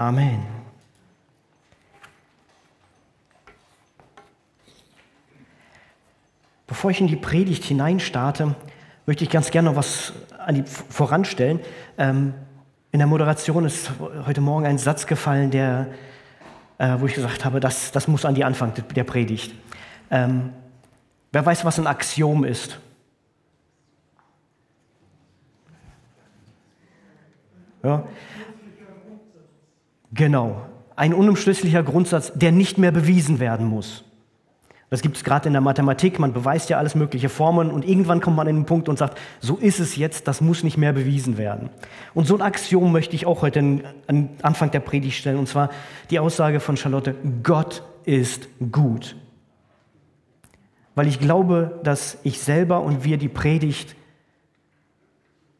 Amen. Bevor ich in die Predigt hineinstarte, möchte ich ganz gerne noch was an die, voranstellen. Ähm, in der Moderation ist heute Morgen ein Satz gefallen, der, äh, wo ich gesagt habe, das, das muss an die Anfang der Predigt. Ähm, wer weiß, was ein Axiom ist? Ja. Genau, ein unumschlüsslicher Grundsatz, der nicht mehr bewiesen werden muss. Das gibt es gerade in der Mathematik, man beweist ja alles mögliche Formen und irgendwann kommt man in den Punkt und sagt, so ist es jetzt, das muss nicht mehr bewiesen werden. Und so ein Axiom möchte ich auch heute an Anfang der Predigt stellen, und zwar die Aussage von Charlotte, Gott ist gut. Weil ich glaube, dass ich selber und wir die Predigt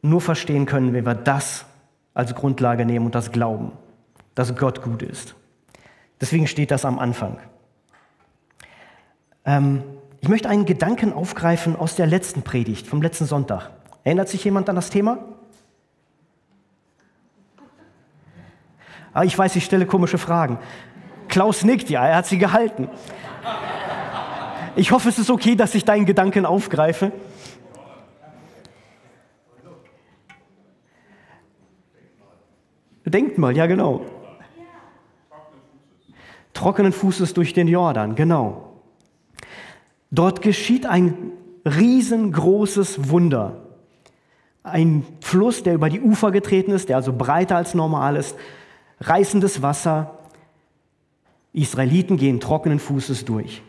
nur verstehen können, wenn wir das als Grundlage nehmen und das glauben, dass Gott gut ist. Deswegen steht das am Anfang. Ähm, ich möchte einen Gedanken aufgreifen aus der letzten Predigt, vom letzten Sonntag. Erinnert sich jemand an das Thema? Ah, ich weiß, ich stelle komische Fragen. Klaus nickt, ja, er hat sie gehalten. Ich hoffe, es ist okay, dass ich deinen Gedanken aufgreife. Denkt mal, ja genau. Trockenen Fußes durch den Jordan, genau. Dort geschieht ein riesengroßes Wunder. Ein Fluss, der über die Ufer getreten ist, der also breiter als normal ist, reißendes Wasser. Israeliten gehen trockenen Fußes durch.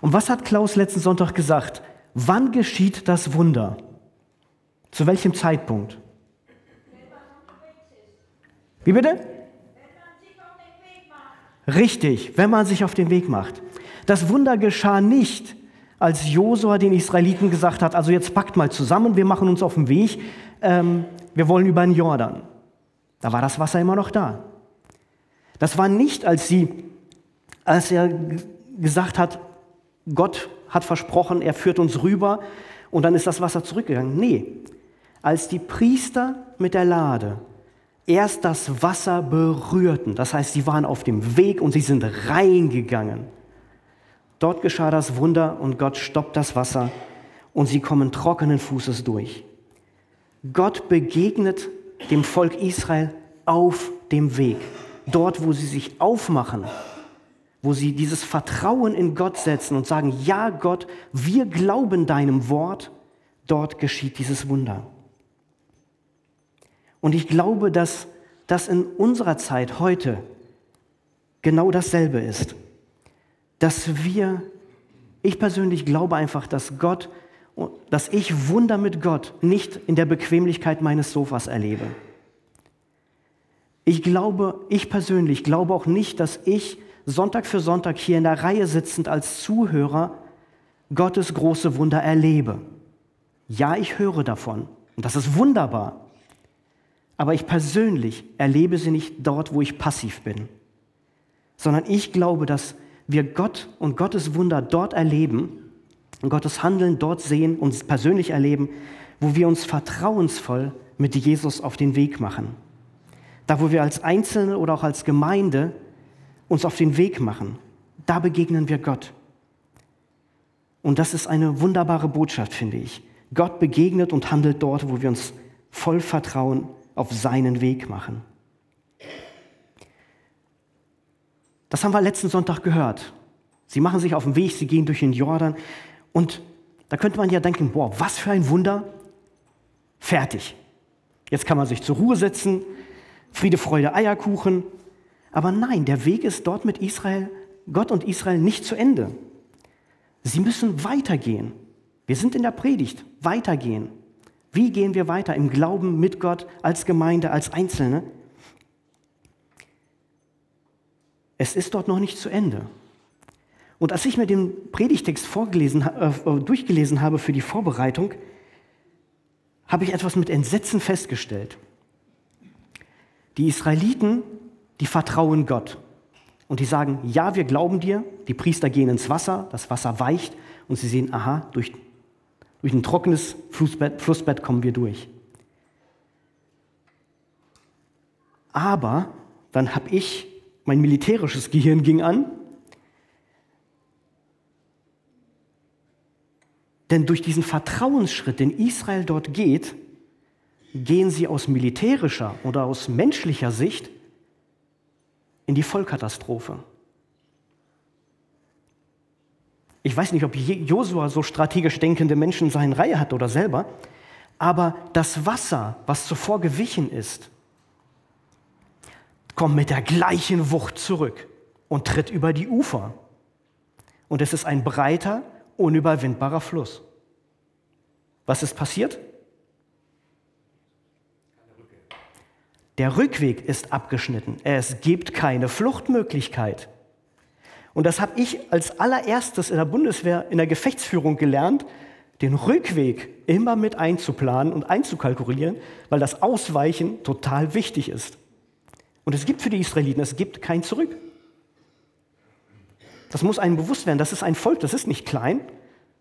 Und was hat Klaus letzten Sonntag gesagt? Wann geschieht das Wunder? Zu welchem Zeitpunkt? Wie bitte? Richtig, wenn man sich auf den Weg macht. Das Wunder geschah nicht, als Josua den Israeliten gesagt hat, also jetzt packt mal zusammen, wir machen uns auf den Weg, ähm, wir wollen über den Jordan. Da war das Wasser immer noch da. Das war nicht, als sie, als er gesagt hat, Gott hat versprochen, er führt uns rüber und dann ist das Wasser zurückgegangen. Nee, als die Priester mit der Lade erst das Wasser berührten, das heißt, sie waren auf dem Weg und sie sind reingegangen, Dort geschah das Wunder und Gott stoppt das Wasser und sie kommen trockenen Fußes durch. Gott begegnet dem Volk Israel auf dem Weg. Dort, wo sie sich aufmachen, wo sie dieses Vertrauen in Gott setzen und sagen, ja Gott, wir glauben deinem Wort, dort geschieht dieses Wunder. Und ich glaube, dass das in unserer Zeit heute genau dasselbe ist dass wir, ich persönlich glaube einfach, dass Gott, dass ich Wunder mit Gott nicht in der Bequemlichkeit meines Sofas erlebe. Ich glaube, ich persönlich glaube auch nicht, dass ich Sonntag für Sonntag hier in der Reihe sitzend als Zuhörer Gottes große Wunder erlebe. Ja, ich höre davon und das ist wunderbar. Aber ich persönlich erlebe sie nicht dort, wo ich passiv bin, sondern ich glaube, dass wir Gott und Gottes Wunder dort erleben und Gottes Handeln dort sehen, und persönlich erleben, wo wir uns vertrauensvoll mit Jesus auf den Weg machen. Da, wo wir als Einzelne oder auch als Gemeinde uns auf den Weg machen, da begegnen wir Gott. Und das ist eine wunderbare Botschaft, finde ich. Gott begegnet und handelt dort, wo wir uns voll Vertrauen auf seinen Weg machen. Das haben wir letzten Sonntag gehört. Sie machen sich auf den Weg, sie gehen durch den Jordan. Und da könnte man ja denken, boah, was für ein Wunder. Fertig. Jetzt kann man sich zur Ruhe setzen, Friede, Freude, Eierkuchen. Aber nein, der Weg ist dort mit Israel, Gott und Israel nicht zu Ende. Sie müssen weitergehen. Wir sind in der Predigt, weitergehen. Wie gehen wir weiter im Glauben mit Gott als Gemeinde, als Einzelne? Es ist dort noch nicht zu Ende. Und als ich mir den Predigtext vorgelesen, äh, durchgelesen habe für die Vorbereitung, habe ich etwas mit Entsetzen festgestellt. Die Israeliten, die vertrauen Gott. Und die sagen, ja, wir glauben dir. Die Priester gehen ins Wasser, das Wasser weicht und sie sehen, aha, durch, durch ein trockenes Flussbett, Flussbett kommen wir durch. Aber dann habe ich, mein militärisches Gehirn ging an. Denn durch diesen Vertrauensschritt, den Israel dort geht, gehen sie aus militärischer oder aus menschlicher Sicht in die Vollkatastrophe. Ich weiß nicht, ob Josua so strategisch denkende Menschen in seiner Reihe hat oder selber, aber das Wasser, was zuvor gewichen ist, kommt mit der gleichen Wucht zurück und tritt über die Ufer. Und es ist ein breiter, unüberwindbarer Fluss. Was ist passiert? Der Rückweg ist abgeschnitten. Es gibt keine Fluchtmöglichkeit. Und das habe ich als allererstes in der Bundeswehr in der Gefechtsführung gelernt, den Rückweg immer mit einzuplanen und einzukalkulieren, weil das Ausweichen total wichtig ist. Und es gibt für die Israeliten, es gibt kein Zurück. Das muss einem bewusst werden. Das ist ein Volk, das ist nicht klein.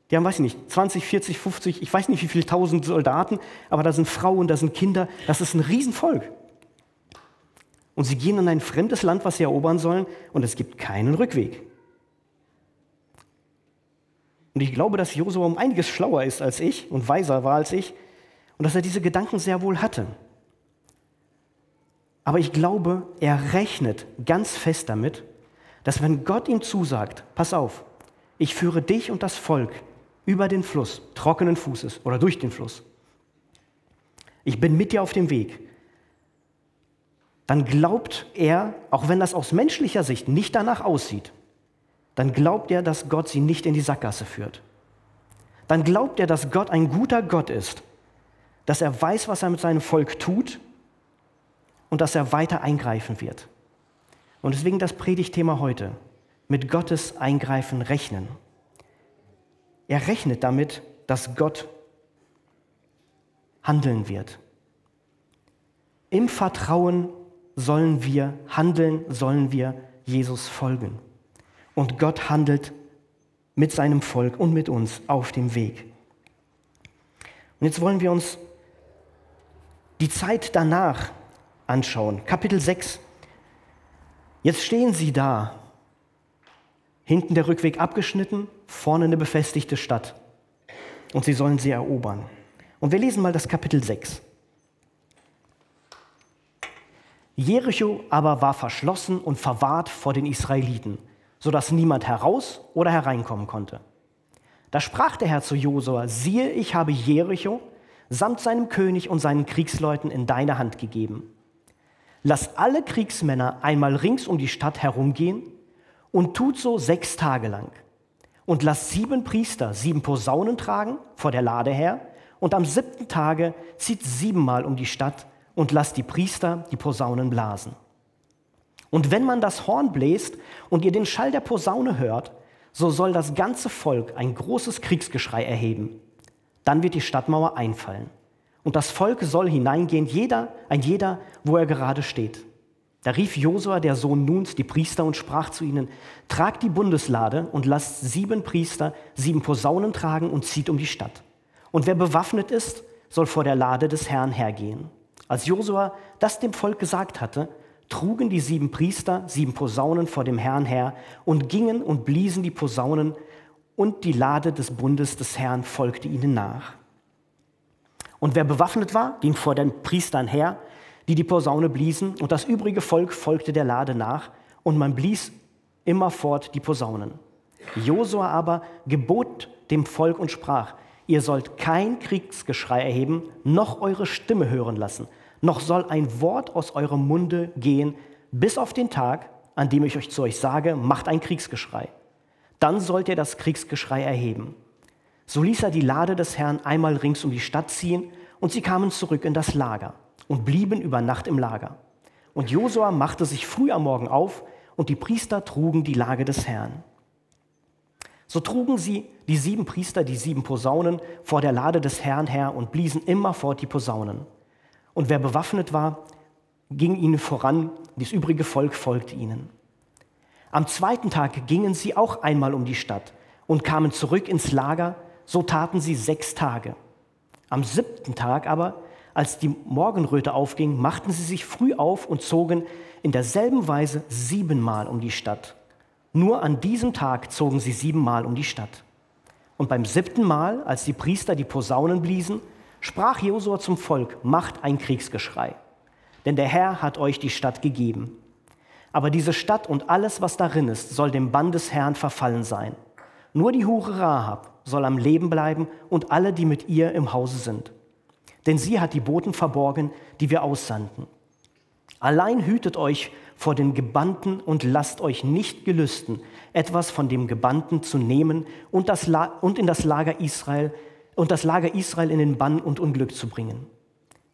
Die haben, weiß ich nicht, 20, 40, 50, ich weiß nicht wie viele tausend Soldaten, aber da sind Frauen, da sind Kinder. Das ist ein Riesenvolk. Und sie gehen in ein fremdes Land, was sie erobern sollen, und es gibt keinen Rückweg. Und ich glaube, dass Josua um einiges schlauer ist als ich und weiser war als ich und dass er diese Gedanken sehr wohl hatte. Aber ich glaube, er rechnet ganz fest damit, dass wenn Gott ihm zusagt, pass auf, ich führe dich und das Volk über den Fluss, trockenen Fußes oder durch den Fluss. Ich bin mit dir auf dem Weg dann glaubt er, auch wenn das aus menschlicher Sicht nicht danach aussieht, dann glaubt er, dass Gott sie nicht in die Sackgasse führt. Dann glaubt er, dass Gott ein guter Gott ist, dass er weiß, was er mit seinem Volk tut und dass er weiter eingreifen wird. Und deswegen das Predigtthema heute, mit Gottes Eingreifen rechnen. Er rechnet damit, dass Gott handeln wird. Im Vertrauen sollen wir handeln, sollen wir Jesus folgen. Und Gott handelt mit seinem Volk und mit uns auf dem Weg. Und jetzt wollen wir uns die Zeit danach anschauen. Kapitel 6. Jetzt stehen sie da. Hinten der Rückweg abgeschnitten, vorne eine befestigte Stadt. Und sie sollen sie erobern. Und wir lesen mal das Kapitel 6. Jericho aber war verschlossen und verwahrt vor den Israeliten, sodass niemand heraus oder hereinkommen konnte. Da sprach der Herr zu Josua: Siehe, ich habe Jericho samt seinem König und seinen Kriegsleuten in deine Hand gegeben. Lass alle Kriegsmänner einmal rings um die Stadt herumgehen und tut so sechs Tage lang. Und lass sieben Priester sieben Posaunen tragen vor der Lade her, und am siebten Tage zieht siebenmal um die Stadt und lasst die Priester die Posaunen blasen. Und wenn man das Horn bläst und ihr den Schall der Posaune hört, so soll das ganze Volk ein großes Kriegsgeschrei erheben. Dann wird die Stadtmauer einfallen. Und das Volk soll hineingehen, jeder, ein jeder, wo er gerade steht. Da rief Josua, der Sohn Nuns, die Priester und sprach zu ihnen, tragt die Bundeslade und lasst sieben Priester sieben Posaunen tragen und zieht um die Stadt. Und wer bewaffnet ist, soll vor der Lade des Herrn hergehen. Als Josua das dem Volk gesagt hatte, trugen die sieben Priester sieben Posaunen vor dem Herrn her und gingen und bliesen die Posaunen und die Lade des Bundes des Herrn folgte ihnen nach. Und wer bewaffnet war, ging vor den Priestern her, die die Posaune bliesen, und das übrige Volk folgte der Lade nach, und man blies immerfort die Posaunen. Josua aber gebot dem Volk und sprach, Ihr sollt kein Kriegsgeschrei erheben, noch eure Stimme hören lassen, noch soll ein Wort aus eurem Munde gehen, bis auf den Tag, an dem ich euch zu euch sage, macht ein Kriegsgeschrei. Dann sollt ihr das Kriegsgeschrei erheben. So ließ er die Lade des Herrn einmal rings um die Stadt ziehen, und sie kamen zurück in das Lager und blieben über Nacht im Lager. Und Josua machte sich früh am Morgen auf, und die Priester trugen die Lage des Herrn. So trugen sie, die sieben Priester, die sieben Posaunen vor der Lade des Herrn her und bliesen immerfort die Posaunen. Und wer bewaffnet war, ging ihnen voran, das übrige Volk folgte ihnen. Am zweiten Tag gingen sie auch einmal um die Stadt und kamen zurück ins Lager, so taten sie sechs Tage. Am siebten Tag aber, als die Morgenröte aufging, machten sie sich früh auf und zogen in derselben Weise siebenmal um die Stadt. Nur an diesem Tag zogen sie siebenmal um die Stadt. Und beim siebten Mal, als die Priester die Posaunen bliesen, sprach Josua zum Volk, macht ein Kriegsgeschrei. Denn der Herr hat euch die Stadt gegeben. Aber diese Stadt und alles, was darin ist, soll dem Bann des Herrn verfallen sein. Nur die Hure Rahab soll am Leben bleiben und alle, die mit ihr im Hause sind. Denn sie hat die Boten verborgen, die wir aussandten. Allein hütet euch vor den Gebannten und lasst euch nicht gelüsten, etwas von dem Gebannten zu nehmen und, das und in das Lager Israel und das Lager Israel in den Bann und Unglück zu bringen.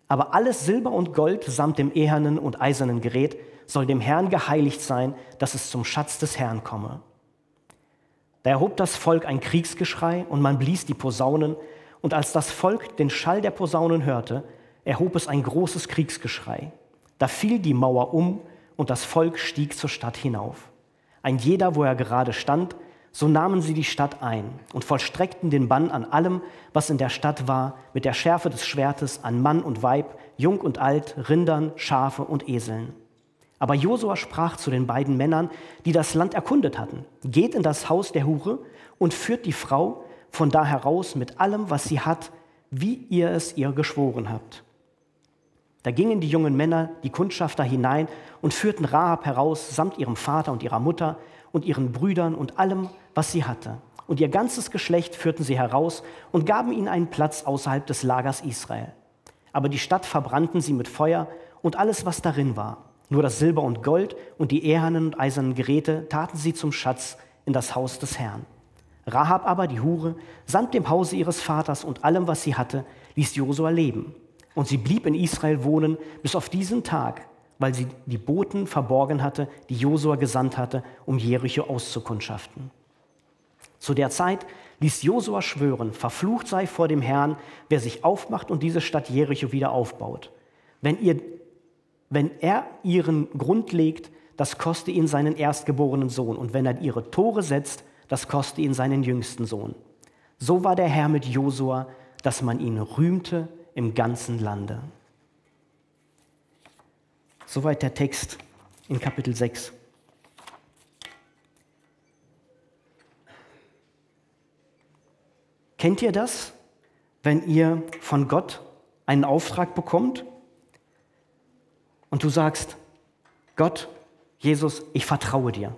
Aber alles Silber und Gold samt dem ehernen und eisernen Gerät soll dem Herrn geheiligt sein, dass es zum Schatz des Herrn komme. Da erhob das Volk ein Kriegsgeschrei und man blies die Posaunen, und als das Volk den Schall der Posaunen hörte, erhob es ein großes Kriegsgeschrei. Da fiel die Mauer um und das Volk stieg zur Stadt hinauf. Ein jeder, wo er gerade stand, so nahmen sie die Stadt ein und vollstreckten den Bann an allem, was in der Stadt war, mit der Schärfe des Schwertes an Mann und Weib, Jung und Alt, Rindern, Schafe und Eseln. Aber Josua sprach zu den beiden Männern, die das Land erkundet hatten, geht in das Haus der Hure und führt die Frau von da heraus mit allem, was sie hat, wie ihr es ihr geschworen habt. Da gingen die jungen Männer, die Kundschafter, hinein und führten Rahab heraus samt ihrem Vater und ihrer Mutter und ihren Brüdern und allem, was sie hatte. Und ihr ganzes Geschlecht führten sie heraus und gaben ihnen einen Platz außerhalb des Lagers Israel. Aber die Stadt verbrannten sie mit Feuer und alles, was darin war. Nur das Silber und Gold und die ehernen und eisernen Geräte taten sie zum Schatz in das Haus des Herrn. Rahab aber, die Hure, samt dem Hause ihres Vaters und allem, was sie hatte, ließ Josua leben. Und sie blieb in Israel wohnen bis auf diesen Tag, weil sie die Boten verborgen hatte, die Josua gesandt hatte, um Jericho auszukundschaften. Zu der Zeit ließ Josua schwören, verflucht sei vor dem Herrn, wer sich aufmacht und diese Stadt Jericho wieder aufbaut. Wenn ihr wenn er ihren Grund legt, das koste ihn seinen erstgeborenen Sohn. Und wenn er ihre Tore setzt, das koste ihn seinen jüngsten Sohn. So war der Herr mit Josua, dass man ihn rühmte im ganzen Lande. Soweit der Text in Kapitel 6. Kennt ihr das, wenn ihr von Gott einen Auftrag bekommt und du sagst, Gott, Jesus, ich vertraue dir.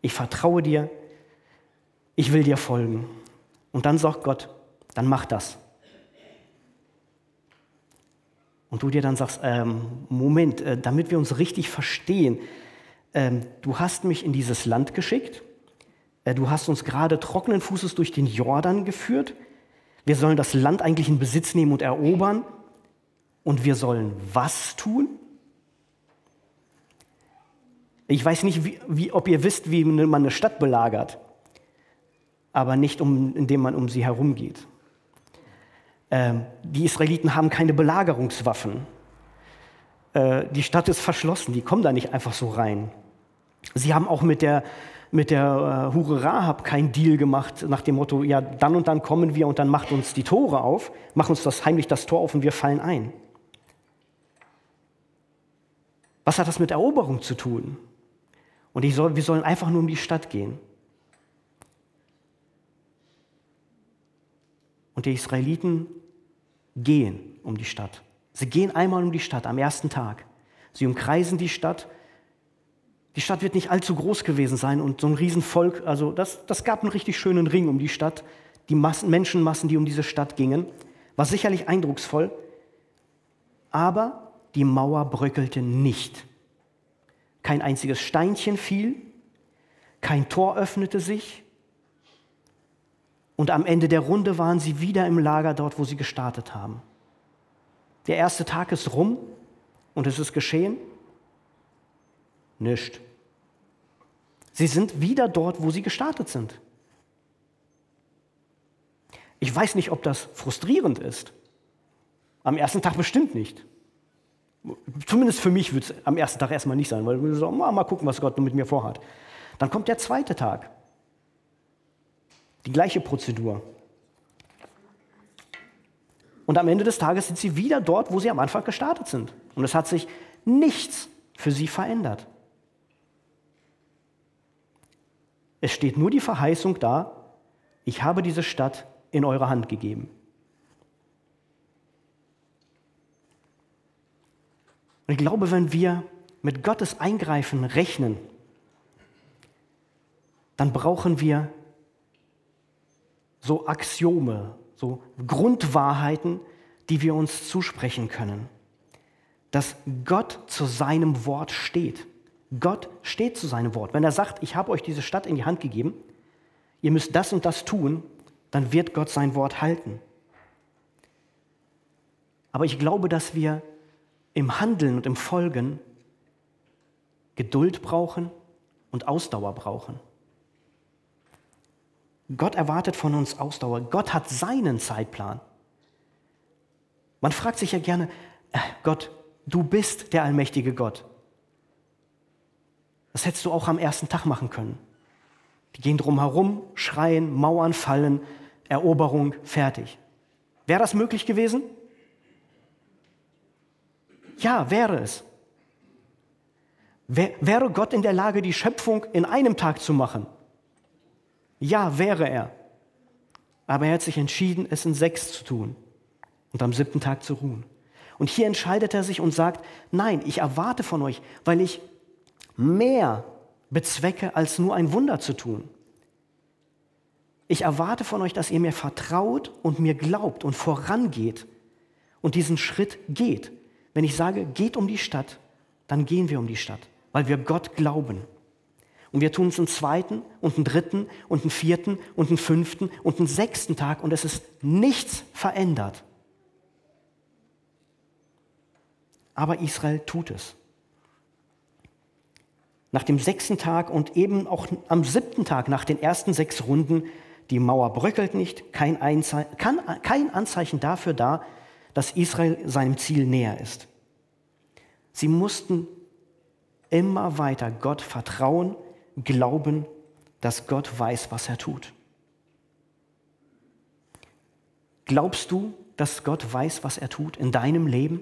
Ich vertraue dir. Ich will dir folgen. Und dann sagt Gott, dann mach das. Und du dir dann sagst, ähm, Moment, äh, damit wir uns richtig verstehen, ähm, du hast mich in dieses Land geschickt, äh, du hast uns gerade trockenen Fußes durch den Jordan geführt, wir sollen das Land eigentlich in Besitz nehmen und erobern und wir sollen was tun? Ich weiß nicht, wie, wie, ob ihr wisst, wie man eine Stadt belagert, aber nicht, um, indem man um sie herumgeht. Ähm, die Israeliten haben keine Belagerungswaffen. Äh, die Stadt ist verschlossen, die kommen da nicht einfach so rein. Sie haben auch mit der, mit der äh, Hure Rahab keinen Deal gemacht nach dem Motto, ja, dann und dann kommen wir und dann macht uns die Tore auf, macht uns das heimlich das Tor auf und wir fallen ein. Was hat das mit Eroberung zu tun? Und soll, wir sollen einfach nur um die Stadt gehen. Und die Israeliten gehen um die Stadt. Sie gehen einmal um die Stadt am ersten Tag. Sie umkreisen die Stadt. Die Stadt wird nicht allzu groß gewesen sein und so ein Riesenvolk, also das, das gab einen richtig schönen Ring um die Stadt. Die Massen, Menschenmassen, die um diese Stadt gingen, war sicherlich eindrucksvoll, aber die Mauer bröckelte nicht. Kein einziges Steinchen fiel, kein Tor öffnete sich. Und am Ende der Runde waren sie wieder im Lager dort, wo sie gestartet haben. Der erste Tag ist rum und es ist geschehen. Nicht. Sie sind wieder dort, wo sie gestartet sind. Ich weiß nicht, ob das frustrierend ist. Am ersten Tag bestimmt nicht. Zumindest für mich wird es am ersten Tag erstmal nicht sein, weil wir sagen, mal gucken, was Gott mit mir vorhat. Dann kommt der zweite Tag. Die gleiche Prozedur. Und am Ende des Tages sind sie wieder dort, wo sie am Anfang gestartet sind. Und es hat sich nichts für sie verändert. Es steht nur die Verheißung da, ich habe diese Stadt in eure Hand gegeben. Und ich glaube, wenn wir mit Gottes Eingreifen rechnen, dann brauchen wir so Axiome, so Grundwahrheiten, die wir uns zusprechen können. Dass Gott zu seinem Wort steht. Gott steht zu seinem Wort. Wenn er sagt, ich habe euch diese Stadt in die Hand gegeben, ihr müsst das und das tun, dann wird Gott sein Wort halten. Aber ich glaube, dass wir im Handeln und im Folgen Geduld brauchen und Ausdauer brauchen. Gott erwartet von uns Ausdauer. Gott hat seinen Zeitplan. Man fragt sich ja gerne, äh, Gott, du bist der allmächtige Gott. Das hättest du auch am ersten Tag machen können. Die gehen drum herum, schreien, Mauern fallen, Eroberung, fertig. Wäre das möglich gewesen? Ja, wäre es. Wäre Gott in der Lage, die Schöpfung in einem Tag zu machen? Ja, wäre er. Aber er hat sich entschieden, es in sechs zu tun und am siebten Tag zu ruhen. Und hier entscheidet er sich und sagt, nein, ich erwarte von euch, weil ich mehr bezwecke, als nur ein Wunder zu tun. Ich erwarte von euch, dass ihr mir vertraut und mir glaubt und vorangeht und diesen Schritt geht. Wenn ich sage, geht um die Stadt, dann gehen wir um die Stadt, weil wir Gott glauben. Und wir tun es einen zweiten und einen dritten und einen vierten und einen fünften und einen sechsten Tag und es ist nichts verändert. Aber Israel tut es. Nach dem sechsten Tag und eben auch am siebten Tag nach den ersten sechs Runden, die Mauer bröckelt nicht, kein, Einze kann, kein Anzeichen dafür da, dass Israel seinem Ziel näher ist. Sie mussten immer weiter Gott vertrauen glauben, dass Gott weiß, was er tut. Glaubst du, dass Gott weiß, was er tut in deinem Leben?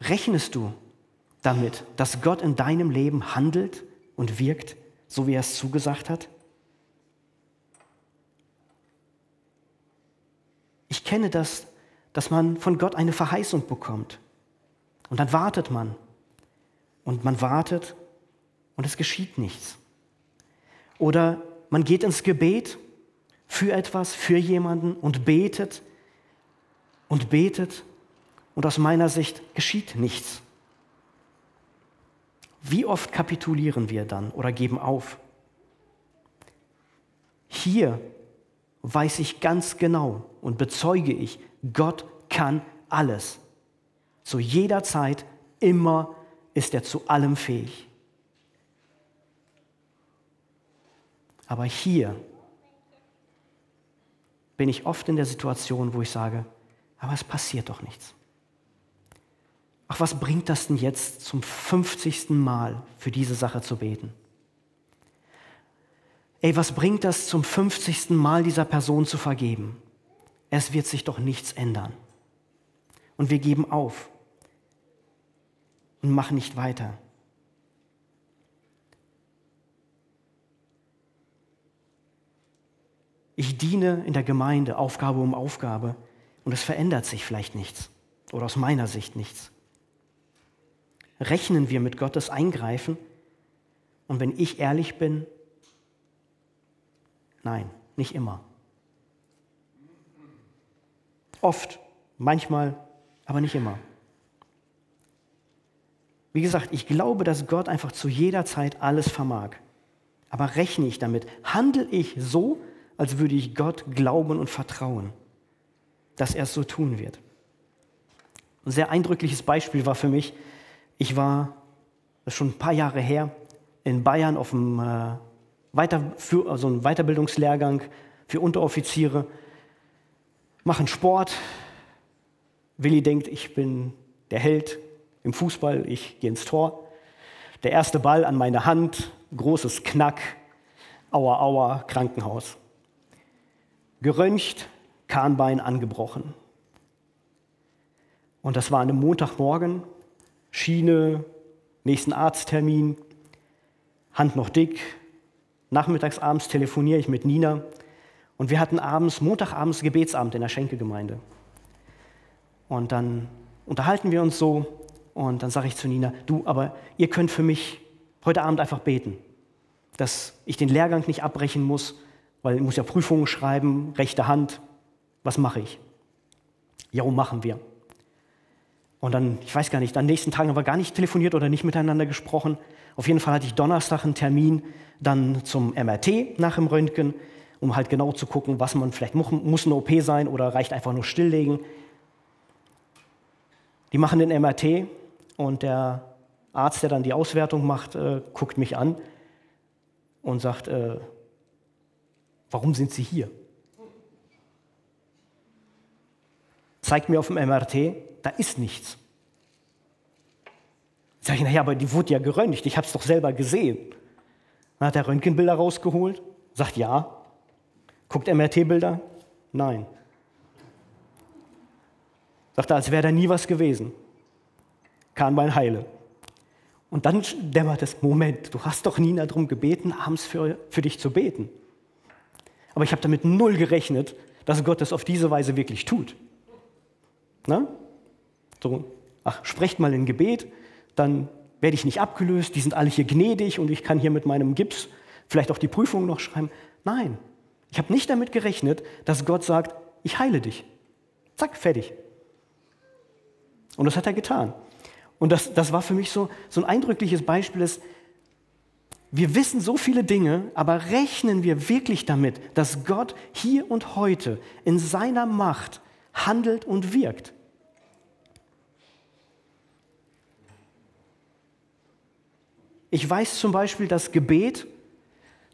Rechnest du damit, dass Gott in deinem Leben handelt und wirkt, so wie er es zugesagt hat? Ich kenne das, dass man von Gott eine Verheißung bekommt. Und dann wartet man. Und man wartet und es geschieht nichts. Oder man geht ins Gebet für etwas, für jemanden und betet und betet und aus meiner Sicht geschieht nichts. Wie oft kapitulieren wir dann oder geben auf? Hier weiß ich ganz genau und bezeuge ich, Gott kann alles. Zu jeder Zeit, immer ist er zu allem fähig. Aber hier bin ich oft in der Situation, wo ich sage, aber es passiert doch nichts. Ach, was bringt das denn jetzt zum 50. Mal für diese Sache zu beten? Ey, was bringt das zum 50. Mal dieser Person zu vergeben? Es wird sich doch nichts ändern. Und wir geben auf und machen nicht weiter. Ich diene in der Gemeinde Aufgabe um Aufgabe und es verändert sich vielleicht nichts oder aus meiner Sicht nichts. Rechnen wir mit Gottes Eingreifen und wenn ich ehrlich bin, nein, nicht immer. Oft, manchmal, aber nicht immer. Wie gesagt, ich glaube, dass Gott einfach zu jeder Zeit alles vermag. Aber rechne ich damit? Handle ich so, als würde ich Gott glauben und vertrauen, dass er es so tun wird. Ein sehr eindrückliches Beispiel war für mich, ich war, schon ein paar Jahre her, in Bayern auf einem, äh, Weiter, für, also einem Weiterbildungslehrgang für Unteroffiziere, machen Sport. Willi denkt, ich bin der Held im Fußball, ich gehe ins Tor. Der erste Ball an meine Hand, großes Knack, aua, aua, Krankenhaus geröntgt, Kahnbein angebrochen. Und das war an einem Montagmorgen Schiene, nächsten Arzttermin, Hand noch dick. Nachmittags, abends telefoniere ich mit Nina und wir hatten abends, Montagabends Gebetsabend in der Schenke-Gemeinde. Und dann unterhalten wir uns so und dann sage ich zu Nina, du, aber ihr könnt für mich heute Abend einfach beten, dass ich den Lehrgang nicht abbrechen muss, weil ich muss ja Prüfungen schreiben, rechte Hand, was mache ich? Ja, machen wir. Und dann, ich weiß gar nicht, am nächsten Tag haben wir gar nicht telefoniert oder nicht miteinander gesprochen. Auf jeden Fall hatte ich Donnerstag einen Termin dann zum MRT nach dem Röntgen, um halt genau zu gucken, was man vielleicht muss, muss eine OP sein oder reicht einfach nur stilllegen. Die machen den MRT und der Arzt, der dann die Auswertung macht, äh, guckt mich an und sagt, äh, warum sind Sie hier? Zeigt mir auf dem MRT, da ist nichts. Sag ich, naja, aber die wurde ja geröntgt, ich habe es doch selber gesehen. Dann hat er Röntgenbilder rausgeholt, sagt ja. Guckt MRT-Bilder? Nein. Sagt er, als wäre da nie was gewesen. Kahnbein heile. Und dann dämmert es, Moment, du hast doch Nina darum gebeten, abends für, für dich zu beten. Aber ich habe damit null gerechnet, dass Gott das auf diese Weise wirklich tut. Na? So, ach, sprecht mal in Gebet, dann werde ich nicht abgelöst, die sind alle hier gnädig und ich kann hier mit meinem Gips vielleicht auch die Prüfung noch schreiben. Nein, ich habe nicht damit gerechnet, dass Gott sagt, ich heile dich. Zack, fertig. Und das hat er getan. Und das, das war für mich so, so ein eindrückliches Beispiel, ist, wir wissen so viele Dinge, aber rechnen wir wirklich damit, dass Gott hier und heute in seiner Macht handelt und wirkt? Ich weiß zum Beispiel, dass Gebet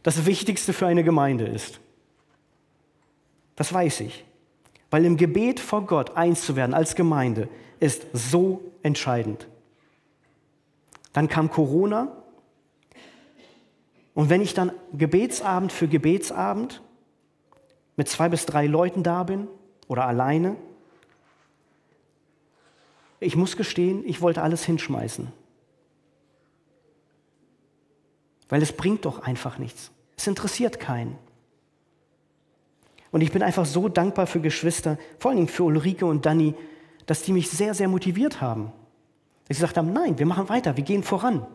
das Wichtigste für eine Gemeinde ist. Das weiß ich. Weil im Gebet vor Gott eins zu werden als Gemeinde ist so entscheidend. Dann kam Corona. Und wenn ich dann Gebetsabend für Gebetsabend mit zwei bis drei Leuten da bin oder alleine, ich muss gestehen, ich wollte alles hinschmeißen. Weil es bringt doch einfach nichts. Es interessiert keinen. Und ich bin einfach so dankbar für Geschwister, vor Dingen für Ulrike und Danny, dass die mich sehr, sehr motiviert haben. Dass sie gesagt haben, nein, wir machen weiter, wir gehen voran.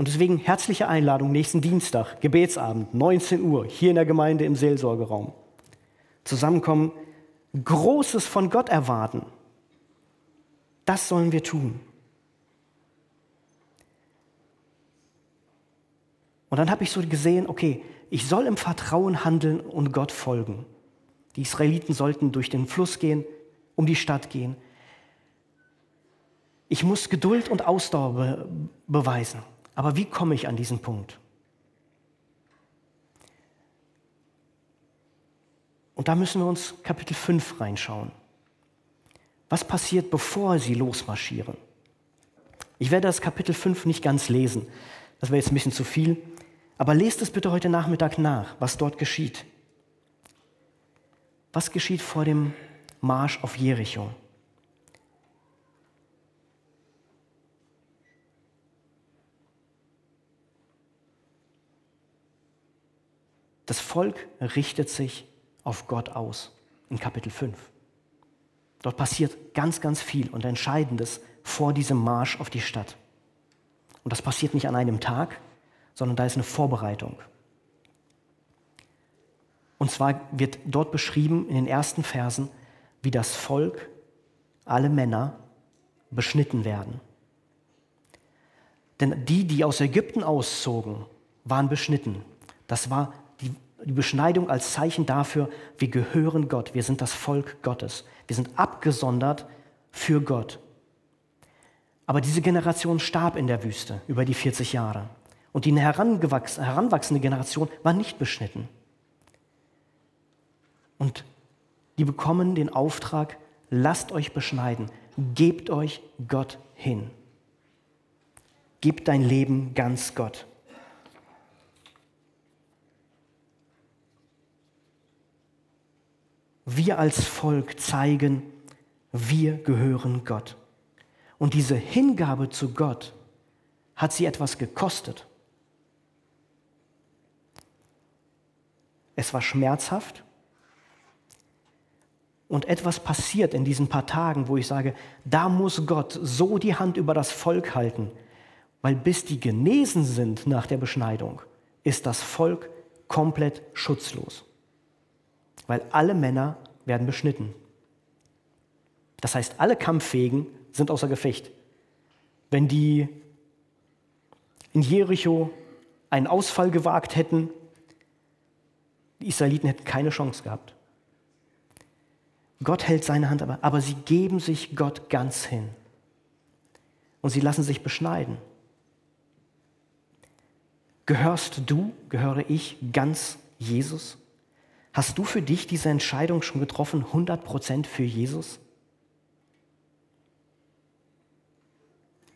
Und deswegen herzliche Einladung nächsten Dienstag, Gebetsabend, 19 Uhr, hier in der Gemeinde im Seelsorgeraum. Zusammenkommen, Großes von Gott erwarten. Das sollen wir tun. Und dann habe ich so gesehen, okay, ich soll im Vertrauen handeln und Gott folgen. Die Israeliten sollten durch den Fluss gehen, um die Stadt gehen. Ich muss Geduld und Ausdauer be beweisen. Aber wie komme ich an diesen Punkt? Und da müssen wir uns Kapitel 5 reinschauen. Was passiert, bevor sie losmarschieren? Ich werde das Kapitel 5 nicht ganz lesen. Das wäre jetzt ein bisschen zu viel. Aber lest es bitte heute Nachmittag nach, was dort geschieht. Was geschieht vor dem Marsch auf Jericho? Das Volk richtet sich auf Gott aus in Kapitel 5. Dort passiert ganz, ganz viel und Entscheidendes vor diesem Marsch auf die Stadt. Und das passiert nicht an einem Tag, sondern da ist eine Vorbereitung. Und zwar wird dort beschrieben in den ersten Versen, wie das Volk, alle Männer, beschnitten werden. Denn die, die aus Ägypten auszogen, waren beschnitten. Das war die, Beschneidung als Zeichen dafür, wir gehören Gott, wir sind das Volk Gottes, wir sind abgesondert für Gott. Aber diese Generation starb in der Wüste über die 40 Jahre. Und die heranwachsende Generation war nicht beschnitten. Und die bekommen den Auftrag, lasst euch beschneiden, gebt euch Gott hin. Gebt dein Leben ganz Gott. Wir als Volk zeigen, wir gehören Gott. Und diese Hingabe zu Gott hat sie etwas gekostet. Es war schmerzhaft. Und etwas passiert in diesen paar Tagen, wo ich sage, da muss Gott so die Hand über das Volk halten, weil bis die genesen sind nach der Beschneidung, ist das Volk komplett schutzlos. Weil alle Männer werden beschnitten. Das heißt, alle Kampffähigen sind außer Gefecht. Wenn die in Jericho einen Ausfall gewagt hätten, die Israeliten hätten keine Chance gehabt. Gott hält seine Hand aber, aber sie geben sich Gott ganz hin. Und sie lassen sich beschneiden. Gehörst du, gehöre ich ganz Jesus? Hast du für dich diese Entscheidung schon getroffen, 100% für Jesus?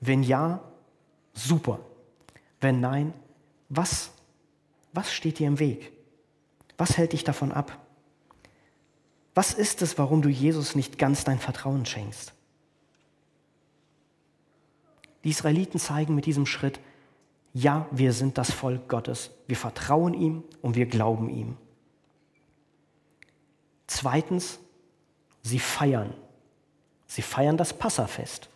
Wenn ja, super. Wenn nein, was, was steht dir im Weg? Was hält dich davon ab? Was ist es, warum du Jesus nicht ganz dein Vertrauen schenkst? Die Israeliten zeigen mit diesem Schritt, ja, wir sind das Volk Gottes. Wir vertrauen ihm und wir glauben ihm. Zweitens, sie feiern. Sie feiern das Passafest.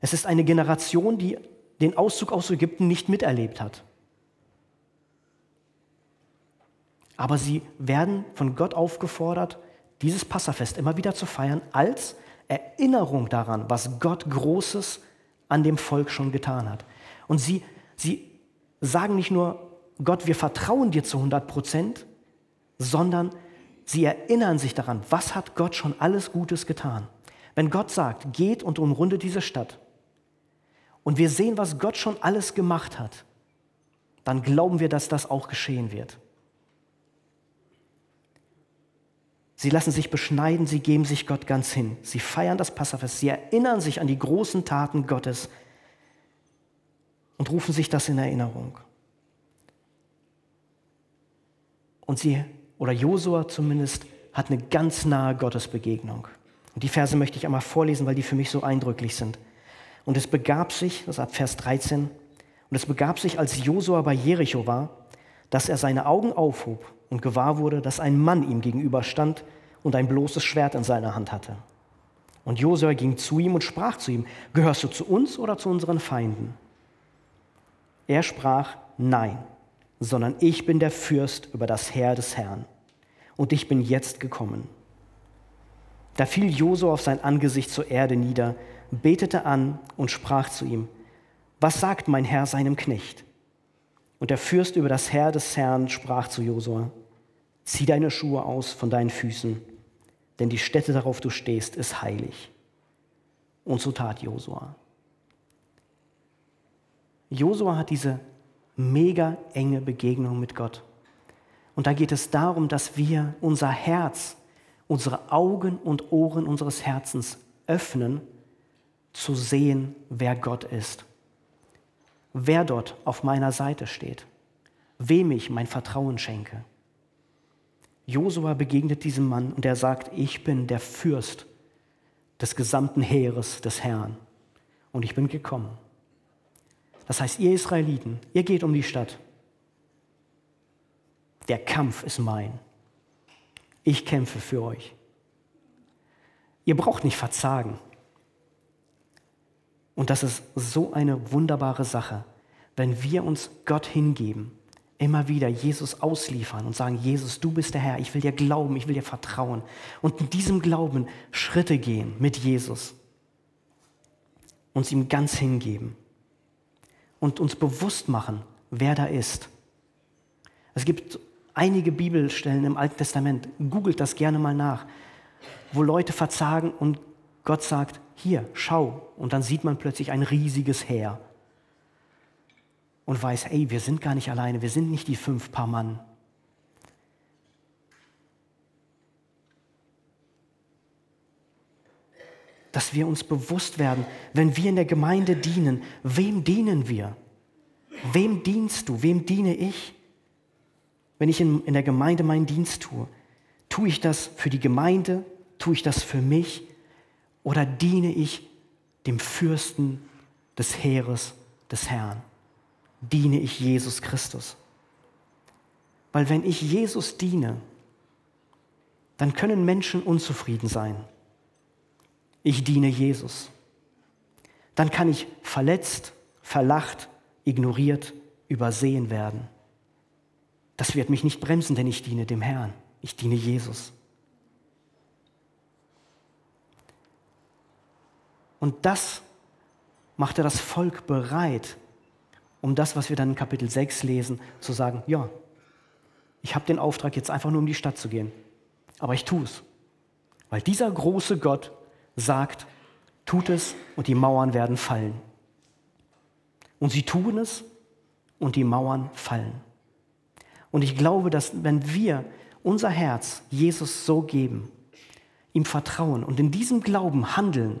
Es ist eine Generation, die den Auszug aus Ägypten nicht miterlebt hat. Aber sie werden von Gott aufgefordert, dieses Passafest immer wieder zu feiern, als Erinnerung daran, was Gott Großes an dem Volk schon getan hat. Und sie, sie sagen nicht nur, Gott, wir vertrauen dir zu 100 Prozent, sondern sie erinnern sich daran, was hat Gott schon alles Gutes getan. Wenn Gott sagt, geht und umrundet diese Stadt, und wir sehen, was Gott schon alles gemacht hat, dann glauben wir, dass das auch geschehen wird. Sie lassen sich beschneiden, sie geben sich Gott ganz hin. Sie feiern das Passafest, sie erinnern sich an die großen Taten Gottes und rufen sich das in Erinnerung. Und sie, oder Josua zumindest, hat eine ganz nahe Gottesbegegnung. Und die Verse möchte ich einmal vorlesen, weil die für mich so eindrücklich sind. Und es begab sich, das ist ab Vers 13, und es begab sich, als Josua bei Jericho war, dass er seine Augen aufhob und gewahr wurde, dass ein Mann ihm gegenüberstand und ein bloßes Schwert in seiner Hand hatte. Und Josua ging zu ihm und sprach zu ihm, gehörst du zu uns oder zu unseren Feinden? Er sprach, nein, sondern ich bin der Fürst über das Heer des Herrn und ich bin jetzt gekommen. Da fiel Josua auf sein Angesicht zur Erde nieder betete an und sprach zu ihm, was sagt mein Herr seinem Knecht? Und der Fürst über das Herr des Herrn sprach zu Josua, zieh deine Schuhe aus von deinen Füßen, denn die Stätte, darauf du stehst, ist heilig. Und so tat Josua. Josua hat diese mega enge Begegnung mit Gott. Und da geht es darum, dass wir unser Herz, unsere Augen und Ohren unseres Herzens öffnen zu sehen, wer Gott ist, wer dort auf meiner Seite steht, wem ich mein Vertrauen schenke. Josua begegnet diesem Mann und er sagt, ich bin der Fürst des gesamten Heeres des Herrn und ich bin gekommen. Das heißt, ihr Israeliten, ihr geht um die Stadt. Der Kampf ist mein. Ich kämpfe für euch. Ihr braucht nicht verzagen. Und das ist so eine wunderbare Sache, wenn wir uns Gott hingeben, immer wieder Jesus ausliefern und sagen, Jesus, du bist der Herr, ich will dir glauben, ich will dir vertrauen. Und in diesem Glauben Schritte gehen mit Jesus, uns ihm ganz hingeben und uns bewusst machen, wer da ist. Es gibt einige Bibelstellen im Alten Testament, googelt das gerne mal nach, wo Leute verzagen und Gott sagt, hier, schau. Und dann sieht man plötzlich ein riesiges Heer. Und weiß, ey, wir sind gar nicht alleine, wir sind nicht die fünf Paar Mann. Dass wir uns bewusst werden, wenn wir in der Gemeinde dienen, wem dienen wir? Wem dienst du? Wem diene ich? Wenn ich in, in der Gemeinde meinen Dienst tue, tue ich das für die Gemeinde? Tue ich das für mich? Oder diene ich dem Fürsten des Heeres des Herrn. Diene ich Jesus Christus. Weil wenn ich Jesus diene, dann können Menschen unzufrieden sein. Ich diene Jesus. Dann kann ich verletzt, verlacht, ignoriert, übersehen werden. Das wird mich nicht bremsen, denn ich diene dem Herrn. Ich diene Jesus. Und das machte das Volk bereit, um das, was wir dann in Kapitel 6 lesen, zu sagen, ja, ich habe den Auftrag, jetzt einfach nur um die Stadt zu gehen. Aber ich tue es. Weil dieser große Gott sagt, tut es und die Mauern werden fallen. Und sie tun es und die Mauern fallen. Und ich glaube, dass wenn wir unser Herz Jesus so geben, ihm vertrauen und in diesem Glauben handeln,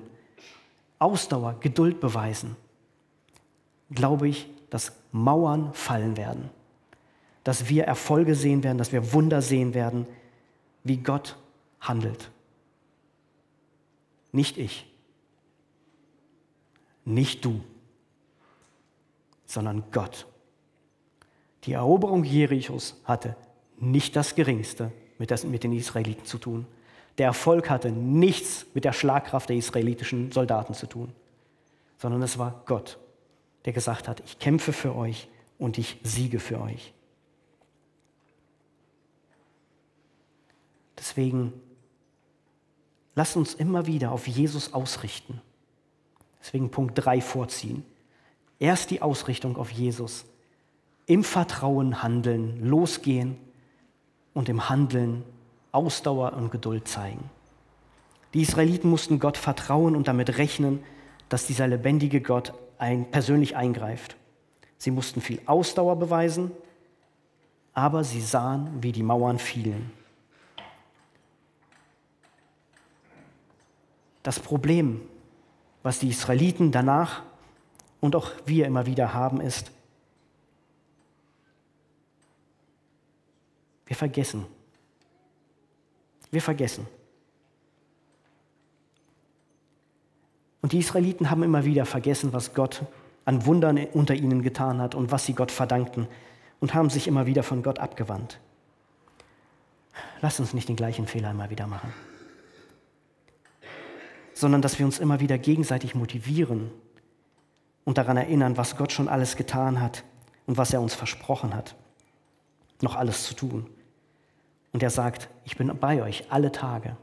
Ausdauer, Geduld beweisen, glaube ich, dass Mauern fallen werden, dass wir Erfolge sehen werden, dass wir Wunder sehen werden, wie Gott handelt. Nicht ich, nicht du, sondern Gott. Die Eroberung Jerichos hatte nicht das Geringste mit, das, mit den Israeliten zu tun. Der Erfolg hatte nichts mit der Schlagkraft der israelitischen Soldaten zu tun, sondern es war Gott, der gesagt hat, ich kämpfe für euch und ich siege für euch. Deswegen lasst uns immer wieder auf Jesus ausrichten. Deswegen Punkt 3 vorziehen. Erst die Ausrichtung auf Jesus. Im Vertrauen handeln, losgehen und im Handeln Ausdauer und Geduld zeigen. Die Israeliten mussten Gott vertrauen und damit rechnen, dass dieser lebendige Gott ein, persönlich eingreift. Sie mussten viel Ausdauer beweisen, aber sie sahen, wie die Mauern fielen. Das Problem, was die Israeliten danach und auch wir immer wieder haben, ist, wir vergessen. Wir vergessen. Und die Israeliten haben immer wieder vergessen, was Gott an Wundern unter ihnen getan hat und was sie Gott verdankten und haben sich immer wieder von Gott abgewandt. Lasst uns nicht den gleichen Fehler immer wieder machen sondern dass wir uns immer wieder gegenseitig motivieren und daran erinnern, was Gott schon alles getan hat und was er uns versprochen hat, noch alles zu tun. Und er sagt, ich bin bei euch alle Tage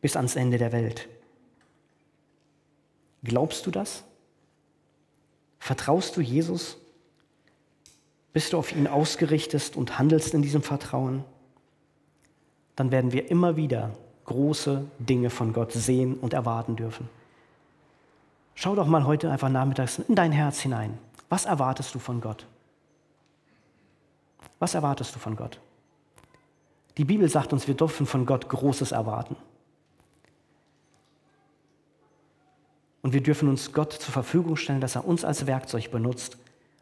bis ans Ende der Welt. Glaubst du das? Vertraust du Jesus? Bist du auf ihn ausgerichtet und handelst in diesem Vertrauen? Dann werden wir immer wieder große Dinge von Gott sehen und erwarten dürfen. Schau doch mal heute einfach nachmittags in dein Herz hinein. Was erwartest du von Gott? Was erwartest du von Gott? Die Bibel sagt uns, wir dürfen von Gott Großes erwarten. Und wir dürfen uns Gott zur Verfügung stellen, dass er uns als Werkzeug benutzt,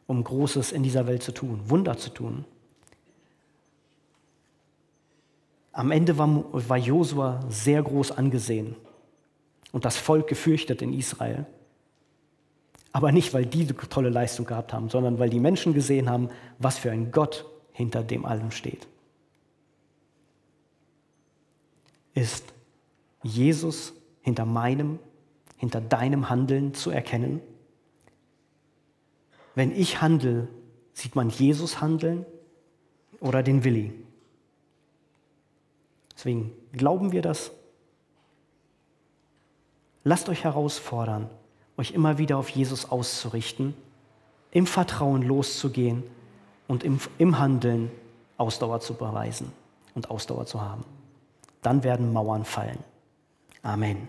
um Großes in dieser Welt zu tun, Wunder zu tun. Am Ende war, war Josua sehr groß angesehen und das Volk gefürchtet in Israel. Aber nicht, weil die eine tolle Leistung gehabt haben, sondern weil die Menschen gesehen haben, was für ein Gott hinter dem allem steht. Ist Jesus hinter meinem, hinter deinem Handeln zu erkennen? Wenn ich handle, sieht man Jesus handeln oder den Willi? Deswegen glauben wir das. Lasst euch herausfordern, euch immer wieder auf Jesus auszurichten, im Vertrauen loszugehen und im, im Handeln Ausdauer zu beweisen und Ausdauer zu haben. Dann werden Mauern fallen. Amen.